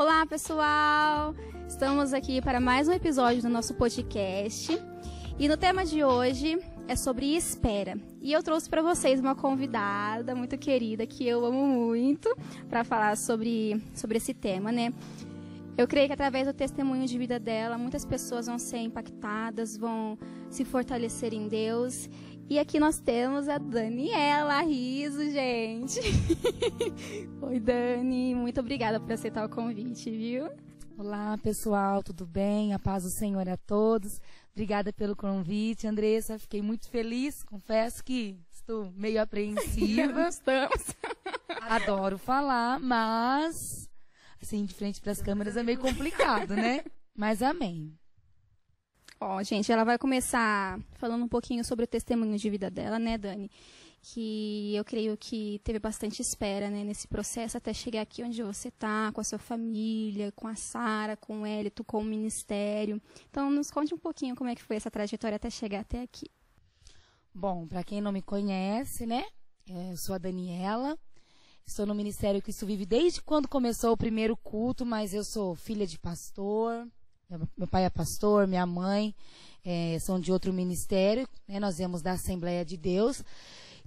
Olá, pessoal! Estamos aqui para mais um episódio do nosso podcast. E no tema de hoje é sobre espera. E eu trouxe para vocês uma convidada muito querida que eu amo muito para falar sobre, sobre esse tema, né? Eu creio que através do testemunho de vida dela, muitas pessoas vão ser impactadas, vão se fortalecer em Deus. E aqui nós temos a Daniela Riso, gente. Oi, Dani. Muito obrigada por aceitar o convite, viu? Olá, pessoal, tudo bem? A paz do Senhor a todos. Obrigada pelo convite, Andressa. Fiquei muito feliz. Confesso que estou meio apreensiva. Estamos. Adoro falar, mas assim, de frente para as câmeras é meio complicado, né? Mas amém. Ó, gente, ela vai começar falando um pouquinho sobre o testemunho de vida dela, né, Dani? Que eu creio que teve bastante espera, né, nesse processo até chegar aqui onde você tá, com a sua família, com a Sara, com o Hélito, com o ministério. Então, nos conte um pouquinho como é que foi essa trajetória até chegar até aqui. Bom, para quem não me conhece, né, eu sou a Daniela, Estou no Ministério Cristo Vive desde quando começou o primeiro culto, mas eu sou filha de pastor. Meu pai é pastor, minha mãe é, são de outro ministério. Né? Nós viemos da Assembleia de Deus.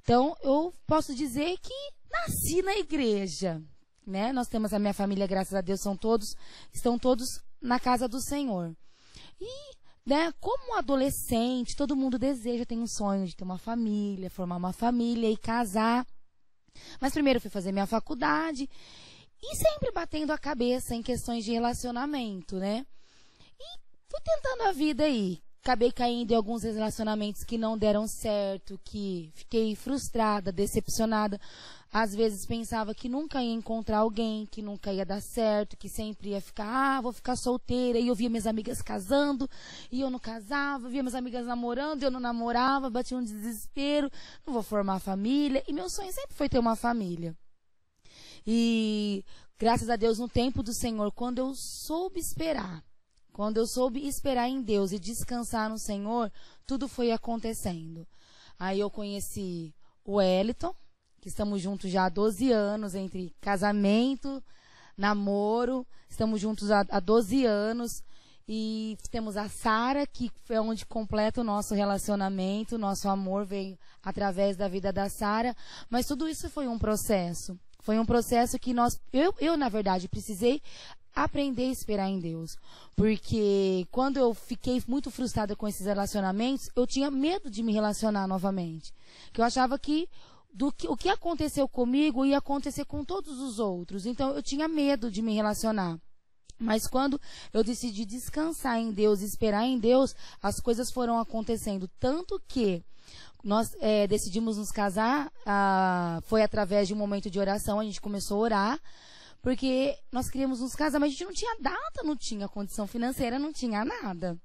Então, eu posso dizer que nasci na igreja. Né? Nós temos a minha família, graças a Deus, são todos, estão todos na casa do Senhor. E né, como adolescente, todo mundo deseja, tem um sonho de ter uma família, formar uma família e casar. Mas primeiro fui fazer minha faculdade e sempre batendo a cabeça em questões de relacionamento, né? Fui tentando a vida aí. Acabei caindo em alguns relacionamentos que não deram certo, que fiquei frustrada, decepcionada. Às vezes pensava que nunca ia encontrar alguém, que nunca ia dar certo, que sempre ia ficar, ah, vou ficar solteira. E eu via minhas amigas casando, e eu não casava, via minhas amigas namorando, e eu não namorava, batia um desespero, não vou formar família. E meu sonho sempre foi ter uma família. E graças a Deus, no tempo do Senhor, quando eu soube esperar, quando eu soube esperar em Deus e descansar no Senhor, tudo foi acontecendo. Aí eu conheci o Wellington, que estamos juntos já há 12 anos, entre casamento, namoro, estamos juntos há, há 12 anos. E temos a Sara, que foi onde completa o nosso relacionamento, nosso amor veio através da vida da Sara. Mas tudo isso foi um processo. Foi um processo que nós, eu, eu na verdade, precisei aprender a esperar em Deus. Porque quando eu fiquei muito frustrada com esses relacionamentos, eu tinha medo de me relacionar novamente. Que eu achava que do que o que aconteceu comigo ia acontecer com todos os outros. Então eu tinha medo de me relacionar. Mas quando eu decidi descansar em Deus, esperar em Deus, as coisas foram acontecendo. Tanto que nós é, decidimos nos casar, ah, foi através de um momento de oração, a gente começou a orar, porque nós queríamos nos casar, mas a gente não tinha data, não tinha condição financeira, não tinha nada.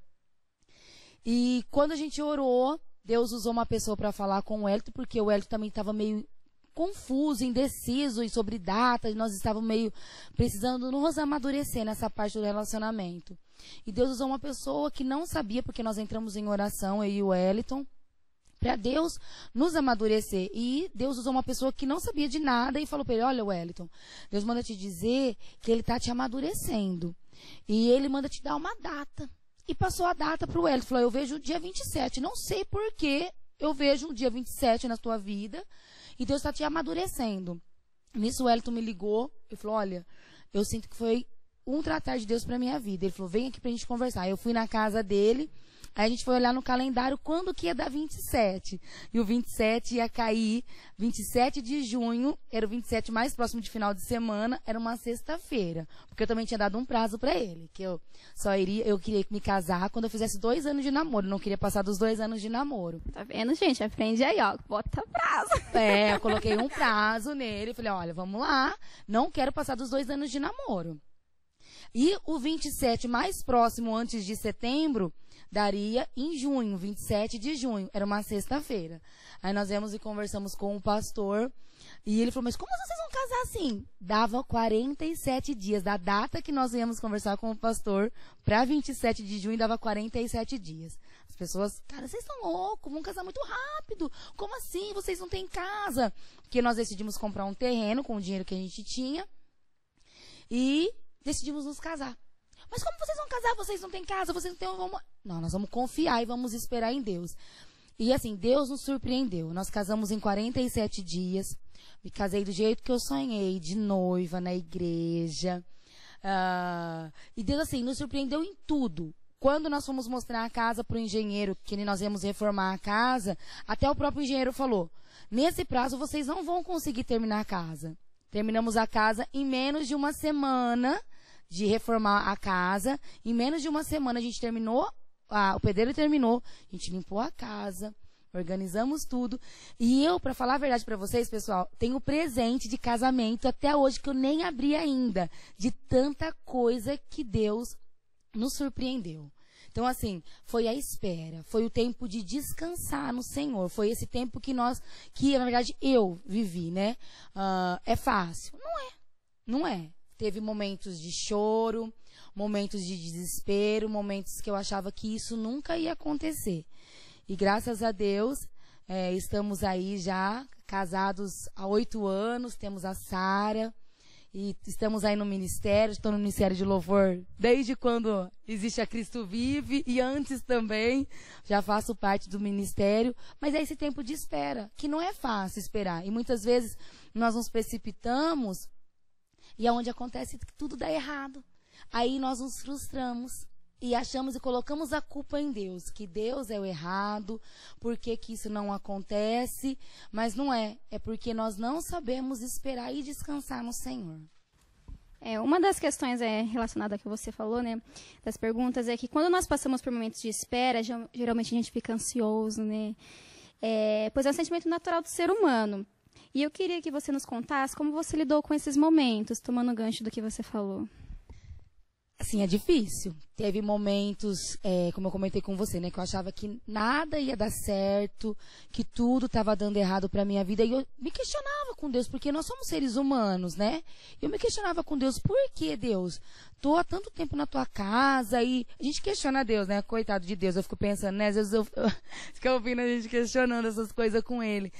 E quando a gente orou, Deus usou uma pessoa para falar com o Hélito, porque o Hélito também estava meio confuso, indeciso e sobre datas, nós estávamos meio precisando nos amadurecer nessa parte do relacionamento. E Deus usou uma pessoa que não sabia, porque nós entramos em oração, eu e o Wellington, para Deus nos amadurecer. E Deus usou uma pessoa que não sabia de nada e falou para ele: Olha, Wellington, Deus manda te dizer que ele está te amadurecendo. E ele manda te dar uma data e passou a data para o Wellington. Falou, eu vejo o dia 27. Não sei por que eu vejo o dia 27 na tua vida e Deus está te amadurecendo. Nisso o Wellington me ligou e falou, olha, eu sinto que foi um tratar de Deus para minha vida. Ele falou, vem aqui para a gente conversar. Eu fui na casa dele Aí a gente foi olhar no calendário quando que ia dar 27. E o 27 ia cair 27 de junho, era o 27 mais próximo de final de semana, era uma sexta-feira. Porque eu também tinha dado um prazo para ele, que eu só iria, eu queria me casar quando eu fizesse dois anos de namoro, não queria passar dos dois anos de namoro. Tá vendo, gente? Aprende aí, ó, bota prazo. É, eu coloquei um prazo nele, falei, olha, vamos lá, não quero passar dos dois anos de namoro. E o 27 mais próximo antes de setembro daria em junho, 27 de junho. Era uma sexta-feira. Aí nós viemos e conversamos com o pastor. E ele falou, mas como vocês vão casar assim? Dava 47 dias. Da data que nós viemos conversar com o pastor para 27 de junho, dava 47 dias. As pessoas, cara, vocês estão loucos, vão casar muito rápido. Como assim? Vocês não têm casa? Porque nós decidimos comprar um terreno com o dinheiro que a gente tinha. E decidimos nos casar. Mas como vocês vão casar? Vocês não têm casa, vocês não têm. Não, nós vamos confiar e vamos esperar em Deus. E assim, Deus nos surpreendeu. Nós casamos em 47 dias. Me casei do jeito que eu sonhei, de noiva, na igreja. Uh, e Deus, assim, nos surpreendeu em tudo. Quando nós fomos mostrar a casa para o engenheiro, que nós íamos reformar a casa, até o próprio engenheiro falou: nesse prazo vocês não vão conseguir terminar a casa. Terminamos a casa em menos de uma semana de reformar a casa. Em menos de uma semana a gente terminou, ah, o pedreiro terminou, a gente limpou a casa, organizamos tudo. E eu, para falar a verdade para vocês, pessoal, tenho presente de casamento até hoje que eu nem abri ainda, de tanta coisa que Deus nos surpreendeu. Então, assim, foi a espera, foi o tempo de descansar no Senhor, foi esse tempo que nós, que na verdade eu vivi, né? Uh, é fácil? Não é, não é. Teve momentos de choro, momentos de desespero, momentos que eu achava que isso nunca ia acontecer. E graças a Deus, é, estamos aí já casados há oito anos, temos a Sara e estamos aí no ministério, estou no ministério de louvor desde quando existe a Cristo Vive e antes também, já faço parte do ministério, mas é esse tempo de espera, que não é fácil esperar. E muitas vezes nós nos precipitamos e é onde acontece que tudo dá errado. Aí nós nos frustramos e achamos e colocamos a culpa em Deus, que Deus é o errado, por que, isso não acontece, mas não é, é porque nós não sabemos esperar e descansar no Senhor. É, uma das questões é relacionada que você falou, né? Das perguntas é que quando nós passamos por momentos de espera, geralmente a gente fica ansioso, né? É, pois é um sentimento natural do ser humano. E eu queria que você nos contasse como você lidou com esses momentos, tomando gancho do que você falou. Assim, é difícil. Teve momentos, é, como eu comentei com você, né, que eu achava que nada ia dar certo, que tudo estava dando errado para minha vida, e eu me questionava com Deus, porque nós somos seres humanos, né? Eu me questionava com Deus, por que Deus? Tô há tanto tempo na tua casa e a gente questiona Deus, né? Coitado de Deus, eu fico pensando, né? Às vezes eu, eu fico ouvindo a gente questionando essas coisas com ele.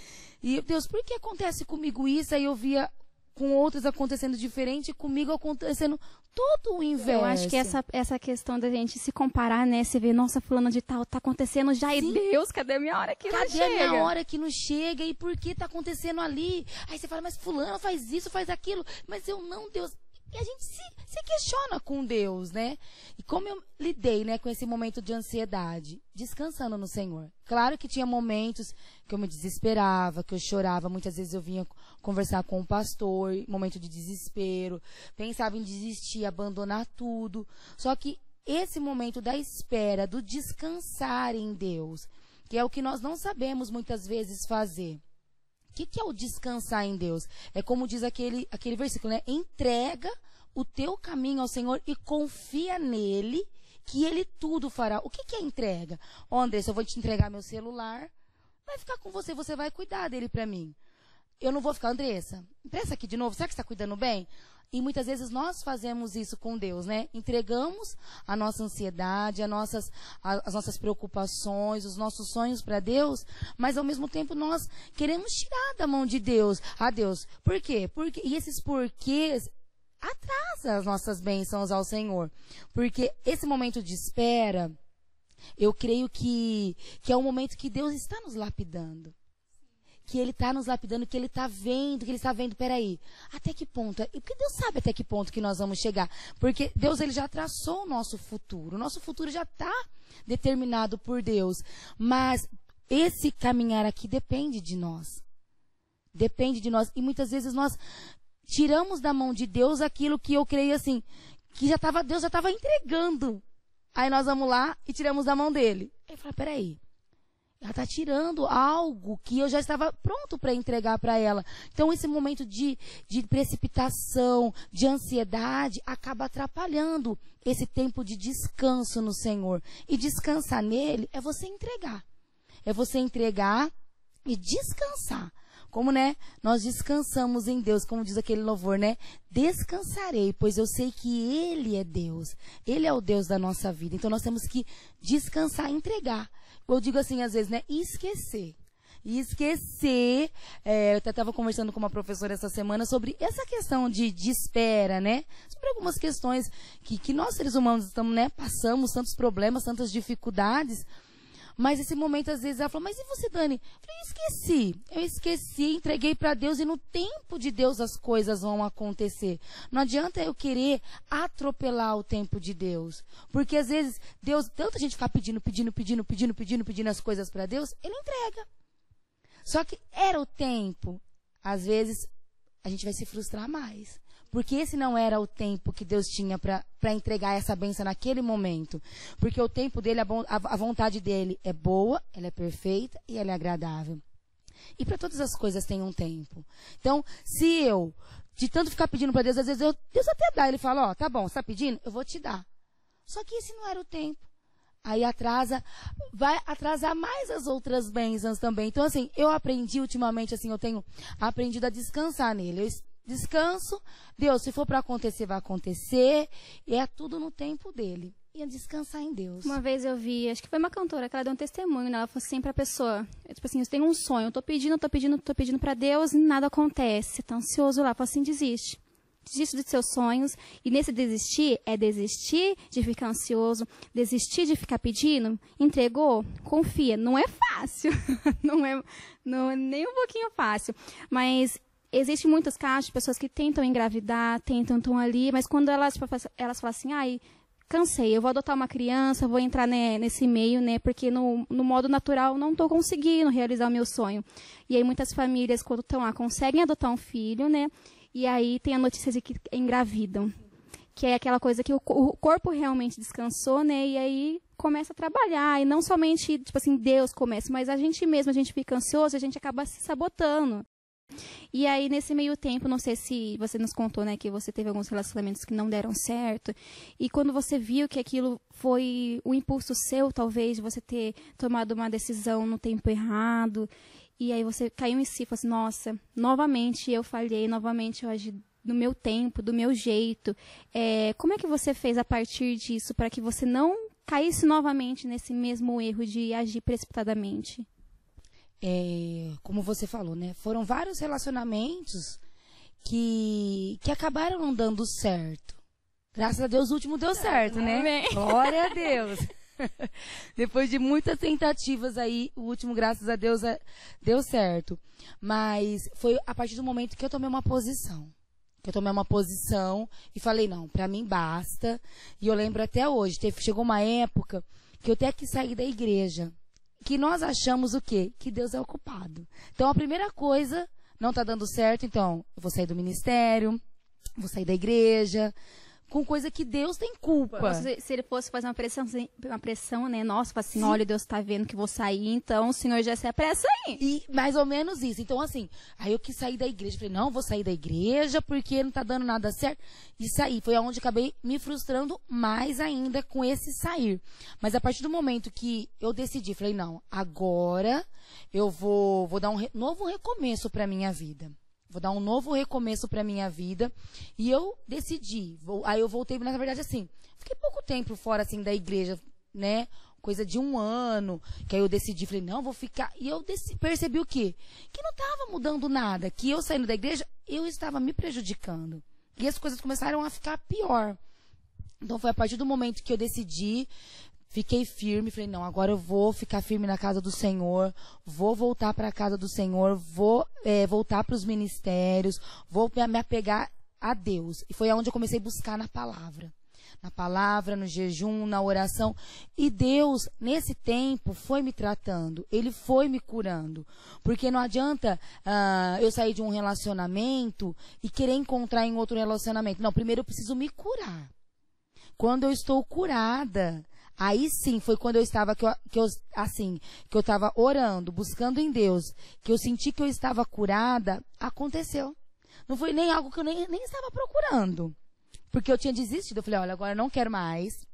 E Deus, por que acontece comigo isso? Aí eu via com outros acontecendo diferente, comigo acontecendo todo o inverso. Eu acho que essa, essa questão da gente se comparar, né? Você vê, nossa, fulano de tal, tá acontecendo já, Sim. e Deus, cadê a minha hora que cadê não chega? Cadê a minha hora que não chega? E por que tá acontecendo ali? Aí você fala, mas fulano faz isso, faz aquilo. Mas eu não, Deus. E a gente se, se questiona com Deus, né? E como eu lidei, né, com esse momento de ansiedade? Descansando no Senhor. Claro que tinha momentos que eu me desesperava, que eu chorava. Muitas vezes eu vinha conversar com o pastor, momento de desespero. Pensava em desistir, abandonar tudo. Só que esse momento da espera, do descansar em Deus, que é o que nós não sabemos muitas vezes fazer que, que é o descansar em Deus? É como diz aquele, aquele versículo, né? Entrega o teu caminho ao Senhor e confia nele, que ele tudo fará. O que, que é entrega? Ó, Andressa, eu vou te entregar meu celular, vai ficar com você, você vai cuidar dele para mim. Eu não vou ficar, Andressa, empresta aqui de novo, será que está cuidando bem? E muitas vezes nós fazemos isso com Deus, né? Entregamos a nossa ansiedade, a nossas, as nossas preocupações, os nossos sonhos para Deus, mas ao mesmo tempo nós queremos tirar da mão de Deus a Deus. Por quê? Porque, e esses porquês atrasa as nossas bênçãos ao Senhor. Porque esse momento de espera, eu creio que, que é um momento que Deus está nos lapidando que ele está nos lapidando, que ele está vendo, que ele está vendo, peraí, até que ponto? E porque Deus sabe até que ponto que nós vamos chegar. Porque Deus ele já traçou o nosso futuro. O nosso futuro já está determinado por Deus. Mas esse caminhar aqui depende de nós. Depende de nós. E muitas vezes nós tiramos da mão de Deus aquilo que eu creio assim, que já tava, Deus já estava entregando. Aí nós vamos lá e tiramos da mão dele. Aí fala, peraí, ela está tirando algo que eu já estava pronto para entregar para ela. Então, esse momento de, de precipitação, de ansiedade, acaba atrapalhando esse tempo de descanso no Senhor. E descansar nele é você entregar. É você entregar e descansar. Como, né? Nós descansamos em Deus, como diz aquele louvor, né? Descansarei, pois eu sei que Ele é Deus. Ele é o Deus da nossa vida. Então nós temos que descansar, entregar. Eu digo assim às vezes, né? Esquecer. esquecer. É, eu até estava conversando com uma professora essa semana sobre essa questão de, de espera, né? Sobre algumas questões que, que nós seres humanos estamos, né, passamos, tantos problemas, tantas dificuldades. Mas esse momento, às vezes, ela falou, mas e você, Dani? Eu falei, esqueci. Eu esqueci, entreguei para Deus e no tempo de Deus as coisas vão acontecer. Não adianta eu querer atropelar o tempo de Deus. Porque às vezes, Deus, tanta gente ficar pedindo, pedindo, pedindo, pedindo, pedindo, pedindo as coisas para Deus, Ele entrega. Só que era o tempo. Às vezes, a gente vai se frustrar mais. Porque esse não era o tempo que Deus tinha para entregar essa benção naquele momento. Porque o tempo dele, a, a vontade dele é boa, ela é perfeita e ela é agradável. E para todas as coisas tem um tempo. Então, se eu, de tanto ficar pedindo para Deus, às vezes eu, Deus até dá. Ele fala, ó, oh, tá bom, você tá pedindo? Eu vou te dar. Só que esse não era o tempo. Aí atrasa, vai atrasar mais as outras bênçãos também. Então, assim, eu aprendi ultimamente, assim, eu tenho aprendido a descansar nele. Eu descanso. Deus, se for para acontecer, vai acontecer. E é tudo no tempo dele. E é descansar em Deus. Uma vez eu vi, acho que foi uma cantora que ela deu um testemunho, né? Ela falou assim pra pessoa, tipo assim, eu tenho um sonho, eu tô pedindo, tô pedindo, tô pedindo para Deus e nada acontece. Tá ansioso lá, falou assim, desiste desiste dos seus sonhos. E nesse desistir, é desistir de ficar ansioso, desistir de ficar pedindo. Entregou? Confia. Não é fácil. não, é, não é nem um pouquinho fácil. Mas Existem muitos casos de pessoas que tentam engravidar, tentam estão ali, mas quando elas, tipo, elas falam assim, ai, cansei, eu vou adotar uma criança, vou entrar né, nesse meio, né, porque no, no modo natural não estou conseguindo realizar o meu sonho. E aí muitas famílias, quando estão lá, conseguem adotar um filho, né, e aí tem a notícia de que engravidam. Que é aquela coisa que o, o corpo realmente descansou, né, e aí começa a trabalhar. E não somente, tipo assim, Deus começa, mas a gente mesmo, a gente fica ansioso, a gente acaba se sabotando. E aí, nesse meio tempo, não sei se você nos contou, né, que você teve alguns relacionamentos que não deram certo. E quando você viu que aquilo foi o impulso seu, talvez, de você ter tomado uma decisão no tempo errado, e aí você caiu em si, falou assim, nossa, novamente eu falhei, novamente eu agi do meu tempo, do meu jeito. É, como é que você fez a partir disso para que você não caísse novamente nesse mesmo erro de agir precipitadamente? É, como você falou, né? Foram vários relacionamentos que, que acabaram não dando certo. Graças a Deus o último deu certo, né? Amém. Glória a Deus. Depois de muitas tentativas aí, o último, graças a Deus, é, deu certo. Mas foi a partir do momento que eu tomei uma posição. Que eu tomei uma posição e falei, não, para mim basta. E eu lembro até hoje, teve, chegou uma época que eu até que sair da igreja que nós achamos o quê? Que Deus é o culpado. Então a primeira coisa não está dando certo, então eu vou sair do ministério, vou sair da igreja, com coisa que Deus tem culpa. Se, se ele fosse fazer uma pressão, uma pressão, né? Nossa, assim, Sim. olha, Deus está vendo que vou sair, então o Senhor já se apressa aí. E mais ou menos isso. Então, assim, aí eu quis sair da igreja. Falei, não, vou sair da igreja porque não está dando nada certo. E saí. Foi aonde acabei me frustrando mais ainda com esse sair. Mas a partir do momento que eu decidi, falei, não, agora eu vou, vou dar um re novo recomeço para minha vida. Vou dar um novo recomeço para minha vida. E eu decidi. Vou, aí eu voltei, na verdade, assim, fiquei pouco tempo fora, assim, da igreja, né? Coisa de um ano. Que aí eu decidi, falei, não, vou ficar. E eu percebi o quê? Que não estava mudando nada. Que eu saindo da igreja, eu estava me prejudicando. E as coisas começaram a ficar pior. Então foi a partir do momento que eu decidi Fiquei firme, falei, não, agora eu vou ficar firme na casa do Senhor, vou voltar para a casa do Senhor, vou é, voltar para os ministérios, vou me apegar a Deus. E foi aonde eu comecei a buscar na palavra. Na palavra, no jejum, na oração. E Deus, nesse tempo, foi me tratando. Ele foi me curando. Porque não adianta uh, eu sair de um relacionamento e querer encontrar em outro relacionamento. Não, primeiro eu preciso me curar. Quando eu estou curada, Aí sim foi quando eu estava que eu, que eu assim, que eu estava orando, buscando em Deus, que eu senti que eu estava curada, aconteceu. Não foi nem algo que eu nem, nem estava procurando. Porque eu tinha desistido. Eu falei, olha, agora eu não quero mais.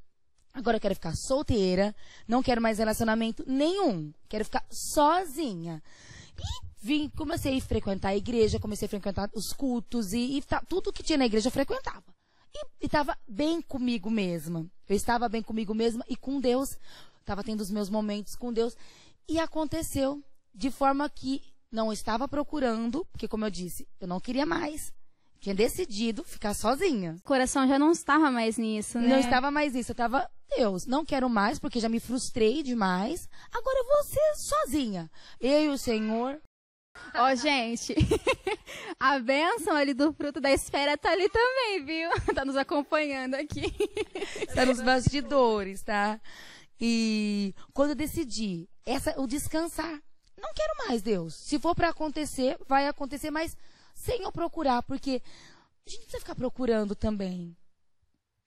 Agora eu quero ficar solteira. Não quero mais relacionamento nenhum. Quero ficar sozinha. E vim, comecei a frequentar a igreja, comecei a frequentar os cultos e, e tá, tudo que tinha na igreja eu frequentava. E estava bem comigo mesma. Eu estava bem comigo mesma e com Deus. Estava tendo os meus momentos com Deus. E aconteceu de forma que não estava procurando, porque como eu disse, eu não queria mais. Tinha decidido ficar sozinha. O coração já não estava mais nisso, né? Não estava mais nisso. Eu estava, Deus, não quero mais, porque já me frustrei demais. Agora eu vou ser sozinha. Eu e o Senhor. Ó, oh, gente, a bênção ali do fruto da esfera tá ali também, viu? Tá nos acompanhando aqui. Está nos bastidores, tá? E quando eu decidi, essa, o descansar. Não quero mais, Deus. Se for para acontecer, vai acontecer, mas sem eu procurar, porque a gente precisa ficar procurando também.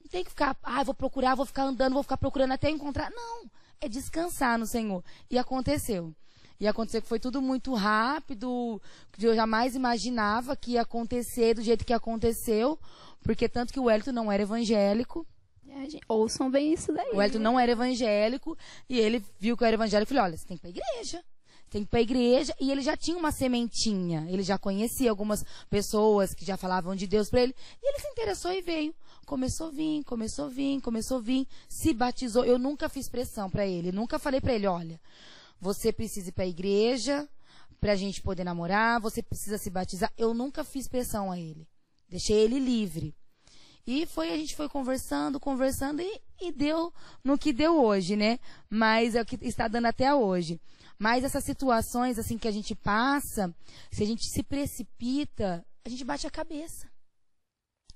Não tem que ficar, ah, vou procurar, vou ficar andando, vou ficar procurando até encontrar. Não, é descansar no Senhor. E aconteceu. E aconteceu que foi tudo muito rápido, que eu jamais imaginava que ia acontecer do jeito que aconteceu, porque tanto que o Elton não era evangélico. É, gente, ouçam bem isso daí. O Elton não era evangélico, e ele viu que eu era evangélico e falou, olha, você tem que ir pra igreja tem que ir para a igreja e ele já tinha uma sementinha. Ele já conhecia algumas pessoas que já falavam de Deus para ele. E ele se interessou e veio. Começou a vir, começou a vir, começou a vir, se batizou. Eu nunca fiz pressão para ele, nunca falei para ele, olha, você precisa ir para a igreja para a gente poder namorar, você precisa se batizar. Eu nunca fiz pressão a ele. Deixei ele livre. E foi, a gente foi conversando, conversando e, e deu no que deu hoje, né? Mas é o que está dando até hoje. Mas essas situações assim que a gente passa, se a gente se precipita, a gente bate a cabeça.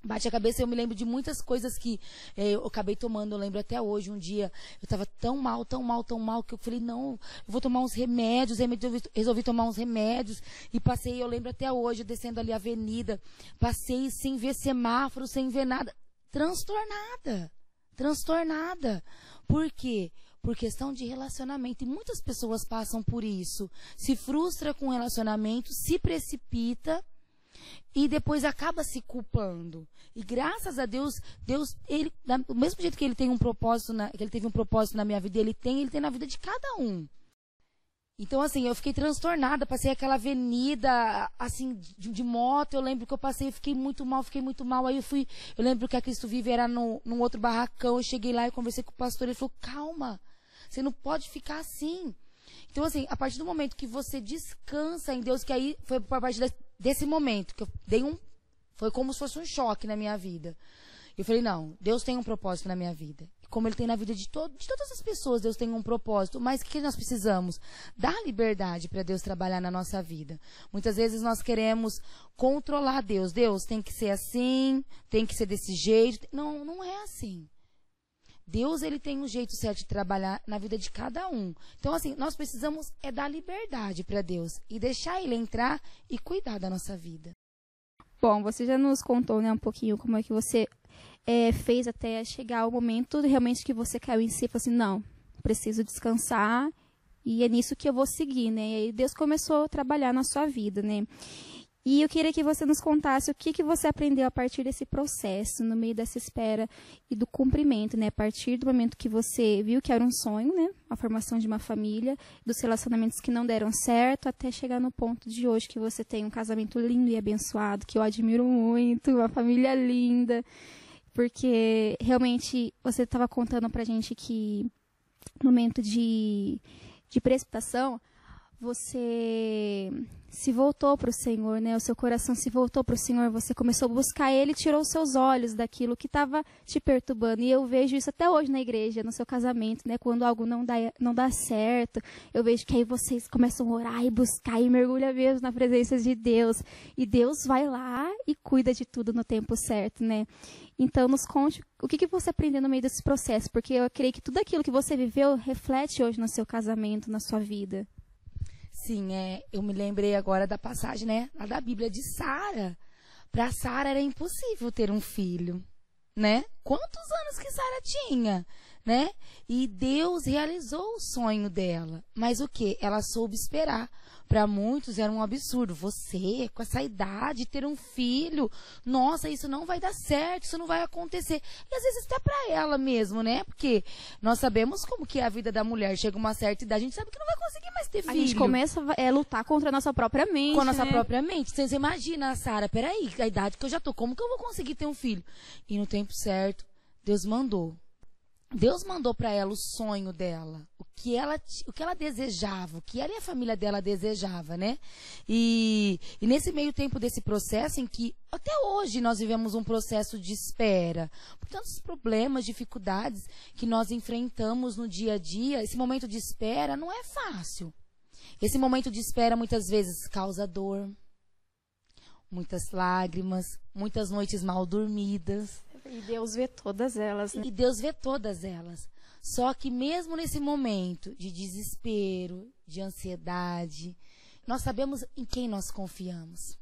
Bate a cabeça, eu me lembro de muitas coisas que eh, eu acabei tomando, eu lembro até hoje, um dia, eu estava tão mal, tão mal, tão mal, que eu falei, não, eu vou tomar uns remédios, remédios resolvi tomar uns remédios, e passei, eu lembro até hoje, descendo ali a avenida, passei sem ver semáforo, sem ver nada, transtornada, transtornada. Por quê? por questão de relacionamento. E muitas pessoas passam por isso. Se frustra com o relacionamento, se precipita e depois acaba se culpando. E graças a Deus, Deus, ele, do mesmo jeito que ele tem um propósito, na, que ele teve um propósito na minha vida, ele tem, ele tem na vida de cada um. Então, assim, eu fiquei transtornada, passei aquela avenida, assim, de, de, moto, eu lembro que eu passei, fiquei muito mal, fiquei muito mal, aí eu fui, eu lembro que a Cristo Vive era no, num outro barracão, eu cheguei lá e conversei com o pastor, ele falou, calma, você não pode ficar assim. Então, assim, a partir do momento que você descansa em Deus, que aí foi a partir desse momento que eu dei um. Foi como se fosse um choque na minha vida. Eu falei, não, Deus tem um propósito na minha vida. Como Ele tem na vida de, todo, de todas as pessoas, Deus tem um propósito. Mas o que nós precisamos? Dar liberdade para Deus trabalhar na nossa vida. Muitas vezes nós queremos controlar Deus. Deus tem que ser assim, tem que ser desse jeito. Não, não é assim. Deus ele tem um jeito certo de trabalhar na vida de cada um. Então assim, nós precisamos é dar liberdade para Deus e deixar ele entrar e cuidar da nossa vida. Bom, você já nos contou né, um pouquinho como é que você é, fez até chegar o momento realmente que você caiu em si e falou assim, não, preciso descansar e é nisso que eu vou seguir, né? E Deus começou a trabalhar na sua vida, né? E eu queria que você nos contasse o que, que você aprendeu a partir desse processo, no meio dessa espera e do cumprimento, né? A partir do momento que você viu que era um sonho, né? A formação de uma família, dos relacionamentos que não deram certo, até chegar no ponto de hoje que você tem um casamento lindo e abençoado, que eu admiro muito, uma família linda. Porque realmente você estava contando pra gente que no momento de, de precipitação, você se voltou para o Senhor, né? O seu coração se voltou para o Senhor, você começou a buscar Ele, tirou seus olhos daquilo que estava te perturbando. E eu vejo isso até hoje na igreja, no seu casamento, né? Quando algo não dá, não dá certo, eu vejo que aí vocês começam a orar e buscar e mergulha mesmo na presença de Deus. E Deus vai lá e cuida de tudo no tempo certo, né? Então, nos conte o que, que você aprendeu no meio desse processo, porque eu creio que tudo aquilo que você viveu reflete hoje no seu casamento, na sua vida. Sim, é, eu me lembrei agora da passagem, né, lá da Bíblia de Sara. Para Sara era impossível ter um filho, né? Quantos anos que Sara tinha, né? E Deus realizou o sonho dela. Mas o que? Ela soube esperar para muitos era um absurdo. Você, com essa idade, ter um filho, nossa, isso não vai dar certo, isso não vai acontecer. E às vezes até para ela mesmo, né? Porque nós sabemos como que é a vida da mulher. Chega uma certa idade, a gente sabe que não vai conseguir mais ter filho. A gente começa a é, lutar contra a nossa própria mente. Com a nossa né? própria mente. Você imagina, Sara, peraí, a idade que eu já tô, como que eu vou conseguir ter um filho? E no tempo certo, Deus mandou Deus mandou para ela o sonho dela, o que ela, o que ela desejava, o que ela e a família dela desejava, né? E, e nesse meio tempo desse processo em que até hoje nós vivemos um processo de espera, por tantos problemas, dificuldades que nós enfrentamos no dia a dia, esse momento de espera não é fácil. Esse momento de espera muitas vezes causa dor, muitas lágrimas, muitas noites mal dormidas. E Deus vê todas elas, né? E Deus vê todas elas. Só que mesmo nesse momento de desespero, de ansiedade, nós sabemos em quem nós confiamos.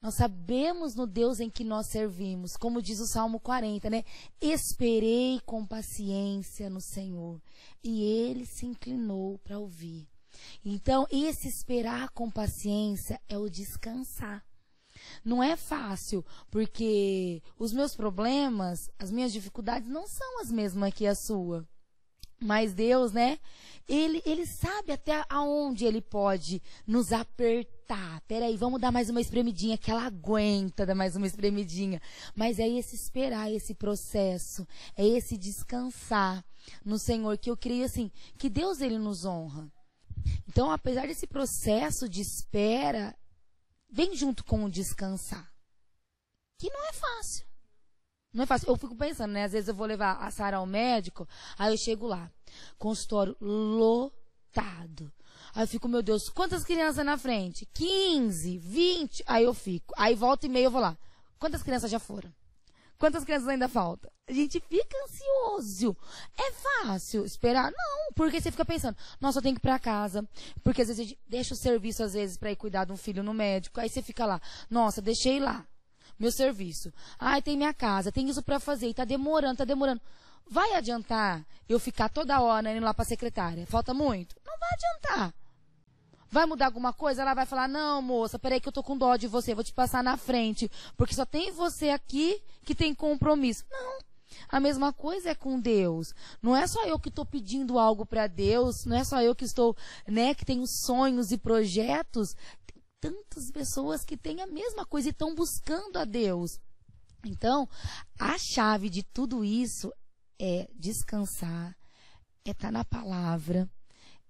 Nós sabemos no Deus em que nós servimos, como diz o Salmo 40, né? Esperei com paciência no Senhor, e ele se inclinou para ouvir. Então, esse esperar com paciência é o descansar. Não é fácil, porque os meus problemas, as minhas dificuldades não são as mesmas que a sua. Mas Deus, né? Ele, ele sabe até aonde ele pode nos apertar. Peraí, vamos dar mais uma espremidinha, que ela aguenta dar mais uma espremidinha. Mas é esse esperar, esse processo, é esse descansar no Senhor, que eu creio assim, que Deus ele nos honra. Então, apesar desse processo de espera, vem junto com o descansar. Que não é fácil. Não é fácil. Eu fico pensando, né? Às vezes eu vou levar a Sara ao médico, aí eu chego lá, consultório lotado. Aí eu fico, meu Deus, quantas crianças na frente? 15, 20. Aí eu fico. Aí volta e meia eu vou lá. Quantas crianças já foram? Quantas crianças ainda faltam? A gente fica ansioso. É fácil esperar? Não, porque você fica pensando, nossa, eu tenho que ir para casa. Porque às vezes a gente deixa o serviço, às vezes, para ir cuidar de um filho no médico. Aí você fica lá, nossa, deixei lá meu serviço. Ai, tem minha casa, tem isso para fazer, e tá demorando, tá demorando. Vai adiantar eu ficar toda hora indo lá para secretária? Falta muito? Não vai adiantar. Vai mudar alguma coisa? Ela vai falar: Não, moça, peraí que eu tô com dó de você, vou te passar na frente, porque só tem você aqui que tem compromisso. Não. A mesma coisa é com Deus. Não é só eu que estou pedindo algo para Deus, não é só eu que estou, né, que tenho sonhos e projetos. Tem tantas pessoas que têm a mesma coisa e estão buscando a Deus. Então, a chave de tudo isso é descansar, é estar tá na palavra,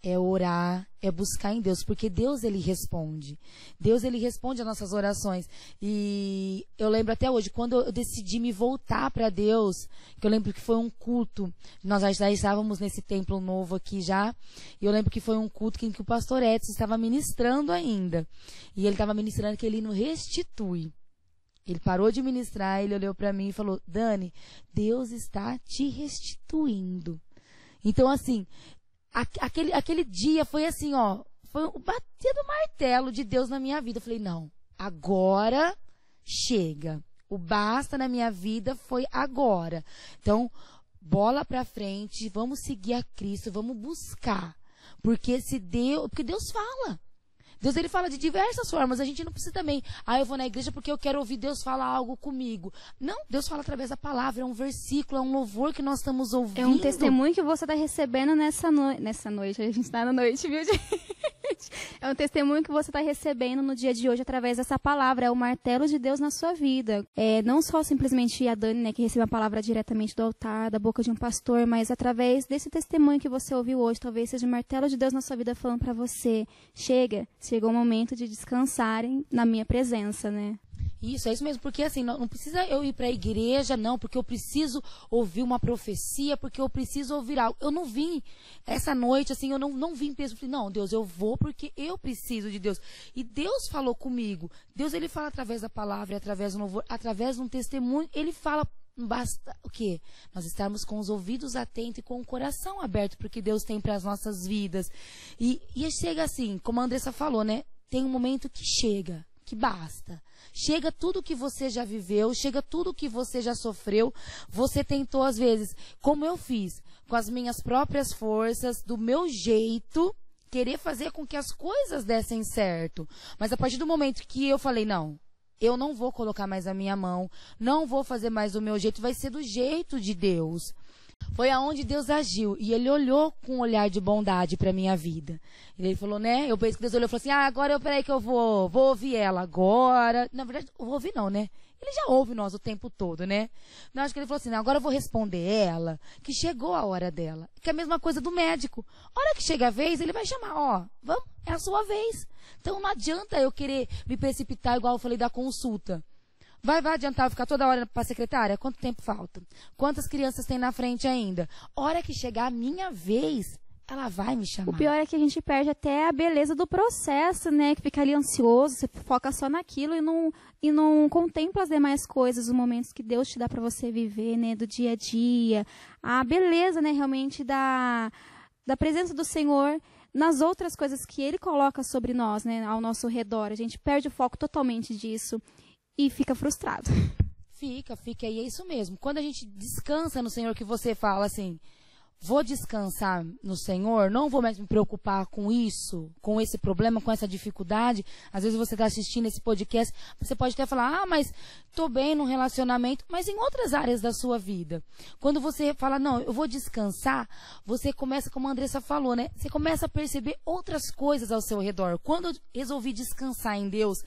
é orar, é buscar em Deus, porque Deus ele responde. Deus ele responde às nossas orações. E eu lembro até hoje, quando eu decidi me voltar para Deus, que eu lembro que foi um culto, nós já estávamos nesse templo novo aqui já, e eu lembro que foi um culto em que o pastor Edson estava ministrando ainda. E ele estava ministrando que ele não restitui. Ele parou de ministrar, ele olhou para mim e falou: Dani, Deus está te restituindo. Então, assim, aquele, aquele dia foi assim, ó, foi o bater do martelo de Deus na minha vida. Eu falei, não, agora chega. O basta na minha vida foi agora. Então, bola para frente, vamos seguir a Cristo, vamos buscar. Porque se Deus, porque Deus fala. Deus ele fala de diversas formas. A gente não precisa também, ah, eu vou na igreja porque eu quero ouvir Deus falar algo comigo. Não, Deus fala através da palavra, é um versículo, é um louvor que nós estamos ouvindo. É um testemunho que você está recebendo nessa, no... nessa noite. A gente está na noite, viu, gente? É um testemunho que você está recebendo no dia de hoje através dessa palavra. É o martelo de Deus na sua vida. É não só simplesmente a Dani, né, que recebe a palavra diretamente do altar, da boca de um pastor, mas através desse testemunho que você ouviu hoje, talvez seja o martelo de Deus na sua vida falando para você: chega, chegou o momento de descansarem na minha presença, né? Isso, é isso mesmo, porque assim, não, não precisa eu ir para a igreja, não, porque eu preciso ouvir uma profecia, porque eu preciso ouvir algo. Eu não vim essa noite, assim, eu não, não vim pensando, falei, não, Deus, eu vou porque eu preciso de Deus. E Deus falou comigo. Deus, ele fala através da palavra, através do louvor, através de um testemunho, ele fala basta o quê? Nós estarmos com os ouvidos atentos e com o coração aberto para o que Deus tem para as nossas vidas. E, e chega assim, como a Andressa falou, né? Tem um momento que chega, que basta. Chega tudo que você já viveu, chega tudo que você já sofreu. Você tentou, às vezes, como eu fiz, com as minhas próprias forças, do meu jeito, querer fazer com que as coisas dessem certo. Mas a partir do momento que eu falei, não, eu não vou colocar mais a minha mão, não vou fazer mais do meu jeito, vai ser do jeito de Deus. Foi aonde Deus agiu e ele olhou com um olhar de bondade para minha vida. Ele falou, né? Eu penso que Deus olhou e falou assim: "Ah, agora eu peraí que eu vou, vou ouvir ela agora". Na verdade, eu vou ouvir não, né? Ele já ouve nós o tempo todo, né? Não, acho que ele falou assim, agora eu vou responder ela, que chegou a hora dela. Que é a mesma coisa do médico. A hora que chega a vez, ele vai chamar, ó, vamos, é a sua vez. Então não adianta eu querer me precipitar, igual eu falei da consulta. Vai, vai adiantar eu ficar toda hora para a secretária? Quanto tempo falta? Quantas crianças tem na frente ainda? Hora que chegar a minha vez, ela vai me chamar. O pior é que a gente perde até a beleza do processo, né? Que fica ali ansioso, você foca só naquilo e não, e não contempla as demais coisas, os momentos que Deus te dá para você viver, né? Do dia a dia. A beleza, né? Realmente da, da presença do Senhor nas outras coisas que Ele coloca sobre nós, né? Ao nosso redor. A gente perde o foco totalmente disso e fica frustrado. Fica, fica. E é isso mesmo. Quando a gente descansa no Senhor, que você fala assim vou descansar no Senhor, não vou mais me preocupar com isso, com esse problema, com essa dificuldade. Às vezes você está assistindo esse podcast, você pode até falar, ah, mas estou bem no relacionamento, mas em outras áreas da sua vida. Quando você fala, não, eu vou descansar, você começa, como a Andressa falou, né? Você começa a perceber outras coisas ao seu redor. Quando eu resolvi descansar em Deus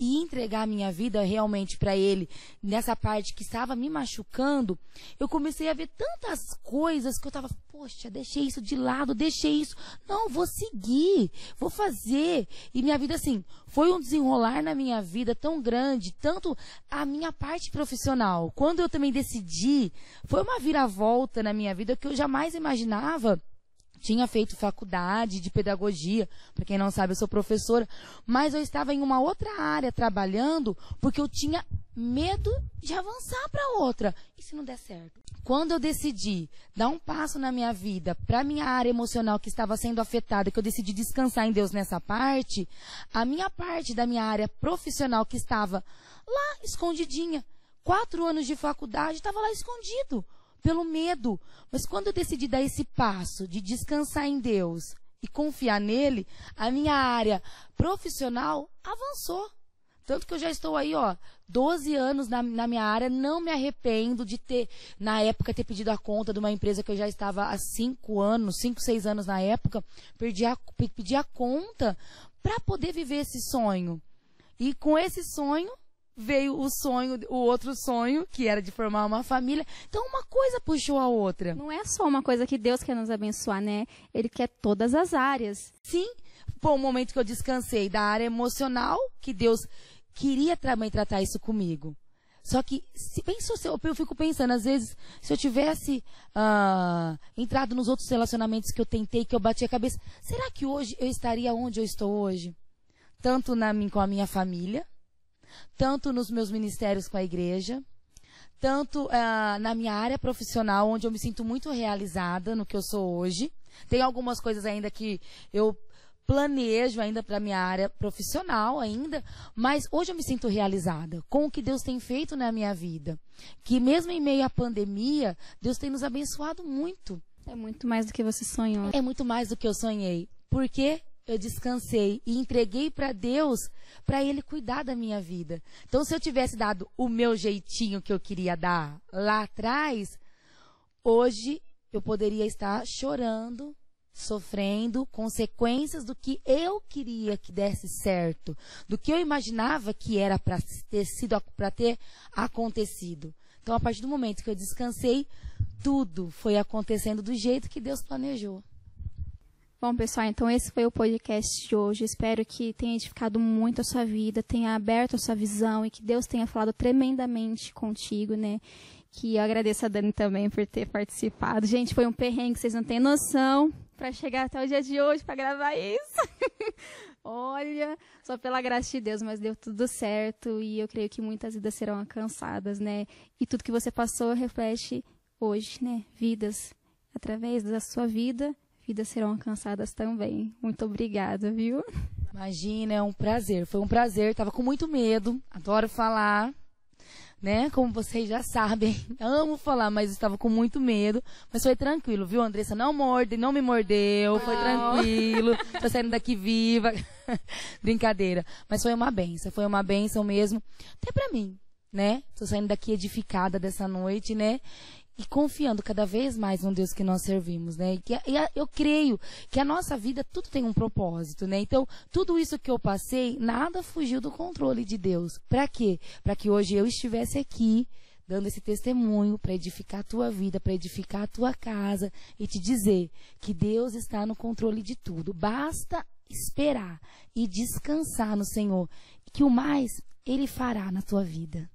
e entregar minha vida realmente para Ele, nessa parte que estava me machucando, eu comecei a ver tantas coisas que eu estava, poxa, deixei isso de lado, deixei isso. Não, vou seguir, vou fazer. E minha vida, assim, foi um desenrolar na minha vida tão grande, tanto a minha parte profissional. Quando eu também decidi, foi uma viravolta na minha vida que eu jamais imaginava tinha feito faculdade de pedagogia, para quem não sabe, eu sou professora, mas eu estava em uma outra área trabalhando porque eu tinha medo de avançar para outra. E se não der certo? Quando eu decidi dar um passo na minha vida para minha área emocional que estava sendo afetada, que eu decidi descansar em Deus nessa parte, a minha parte da minha área profissional que estava lá escondidinha, quatro anos de faculdade, estava lá escondido pelo medo. Mas quando eu decidi dar esse passo de descansar em Deus e confiar nele, a minha área profissional avançou. Tanto que eu já estou aí, ó, 12 anos na, na, minha área, não me arrependo de ter, na época, ter pedido a conta de uma empresa que eu já estava há 5 anos, 5, 6 anos na época, perdi a, pedi a conta para poder viver esse sonho. E com esse sonho, veio o sonho, o outro sonho, que era de formar uma família. Então uma coisa puxou a outra. Não é só uma coisa que Deus quer nos abençoar, né? Ele quer todas as áreas. Sim. Foi um momento que eu descansei da área emocional, que Deus queria também tratar isso comigo. Só que, se pensou, eu fico pensando, às vezes, se eu tivesse uh, entrado nos outros relacionamentos que eu tentei, que eu bati a cabeça, será que hoje eu estaria onde eu estou hoje? Tanto na, com a minha família, tanto nos meus ministérios com a igreja, tanto uh, na minha área profissional, onde eu me sinto muito realizada no que eu sou hoje. Tem algumas coisas ainda que eu planejo ainda para minha área profissional ainda, mas hoje eu me sinto realizada com o que Deus tem feito na minha vida. Que mesmo em meio à pandemia, Deus tem nos abençoado muito. É muito mais do que você sonhou. É muito mais do que eu sonhei. Por quê? Eu descansei e entreguei para Deus para Ele cuidar da minha vida. Então, se eu tivesse dado o meu jeitinho que eu queria dar lá atrás, hoje eu poderia estar chorando, sofrendo consequências do que eu queria que desse certo, do que eu imaginava que era para ter sido para ter acontecido. Então, a partir do momento que eu descansei, tudo foi acontecendo do jeito que Deus planejou. Bom, pessoal, então esse foi o podcast de hoje. Espero que tenha edificado muito a sua vida, tenha aberto a sua visão e que Deus tenha falado tremendamente contigo, né? Que eu agradeço a Dani também por ter participado. Gente, foi um perrengue, vocês não têm noção, para chegar até o dia de hoje para gravar isso. Olha, só pela graça de Deus, mas deu tudo certo e eu creio que muitas vidas serão alcançadas, né? E tudo que você passou reflete hoje, né? Vidas através da sua vida vidas serão alcançadas também. Muito obrigada, viu? Imagina, é um prazer. Foi um prazer. Tava com muito medo. Adoro falar. Né? Como vocês já sabem, amo falar, mas estava com muito medo. Mas foi tranquilo, viu, Andressa? Não morde, não me mordeu, foi tranquilo. Tô saindo daqui viva. Brincadeira. Mas foi uma benção, foi uma benção mesmo. Até para mim, né? Tô saindo daqui edificada dessa noite, né? E confiando cada vez mais no Deus que nós servimos, né? E, que, e a, eu creio que a nossa vida tudo tem um propósito, né? Então, tudo isso que eu passei, nada fugiu do controle de Deus. Para quê? Para que hoje eu estivesse aqui dando esse testemunho para edificar a tua vida, para edificar a tua casa e te dizer que Deus está no controle de tudo. Basta esperar e descansar no Senhor, que o mais ele fará na tua vida.